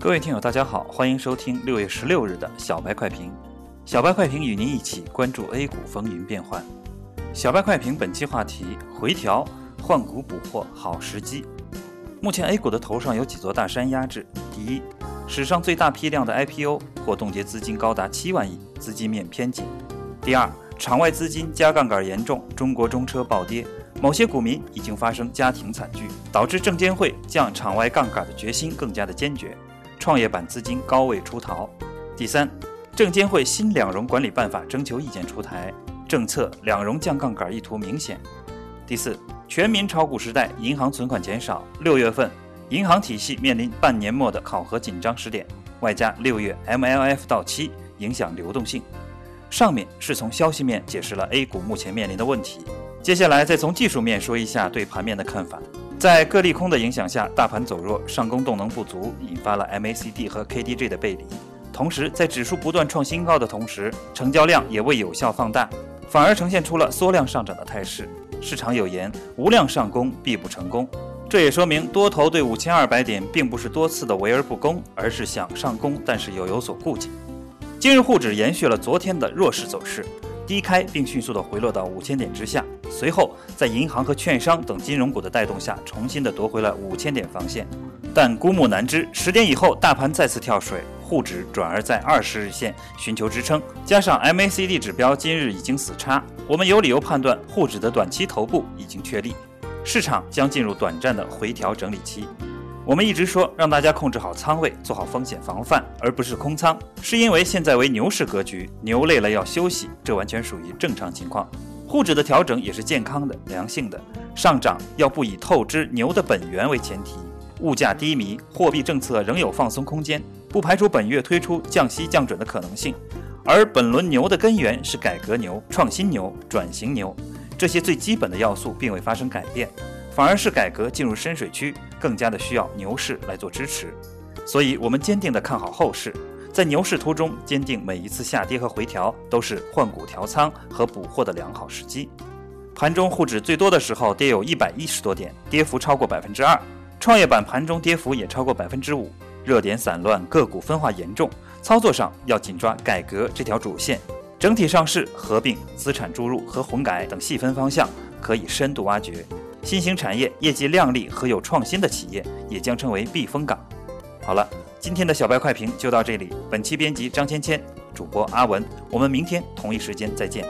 各位听友，大家好，欢迎收听六月十六日的小白快评。小白快评与您一起关注 A 股风云变幻。小白快评本期话题：回调换股补货好时机。目前 A 股的头上有几座大山压制。第一，史上最大批量的 IPO 或冻结资金高达七万亿，资金面偏紧。第二，场外资金加杠杆严重，中国中车暴跌。某些股民已经发生家庭惨剧，导致证监会降场外杠杆的决心更加的坚决，创业板资金高位出逃。第三，证监会新两融管理办法征求意见出台，政策两融降杠杆意图明显。第四，全民炒股时代，银行存款减少，六月份银行体系面临半年末的考核紧张时点，外加六月 MLF 到期，影响流动性。上面是从消息面解释了 A 股目前面临的问题。接下来再从技术面说一下对盘面的看法。在各利空的影响下，大盘走弱，上攻动能不足，引发了 MACD 和 KDJ 的背离。同时，在指数不断创新高的同时，成交量也未有效放大，反而呈现出了缩量上涨的态势。市场有言：无量上攻必不成功。这也说明多头对五千二百点并不是多次的围而不攻，而是想上攻，但是又有所顾忌。今日沪指延续了昨天的弱势走势。低开并迅速的回落到五千点之下，随后在银行和券商等金融股的带动下，重新的夺回了五千点防线。但孤木难支，十点以后大盘再次跳水，沪指转而在二十日线寻求支撑，加上 MACD 指标今日已经死叉，我们有理由判断沪指的短期头部已经确立，市场将进入短暂的回调整理期。我们一直说让大家控制好仓位，做好风险防范，而不是空仓，是因为现在为牛市格局，牛累了要休息，这完全属于正常情况。沪指的调整也是健康的、良性的，上涨要不以透支牛的本源为前提。物价低迷，货币政策仍有放松空间，不排除本月推出降息降准的可能性。而本轮牛的根源是改革牛、创新牛、转型牛，这些最基本的要素并未发生改变。反而是改革进入深水区，更加的需要牛市来做支持，所以我们坚定的看好后市，在牛市途中，坚定每一次下跌和回调都是换股调仓和补货的良好时机。盘中沪指最多的时候跌有一百一十多点，跌幅超过百分之二，创业板盘中跌幅也超过百分之五，热点散乱，个股分化严重，操作上要紧抓改革这条主线，整体上市、合并、资产注入和混改等细分方向可以深度挖掘。新兴产业业绩靓丽和有创新的企业也将成为避风港。好了，今天的小白快评就到这里。本期编辑张芊芊，主播阿文，我们明天同一时间再见。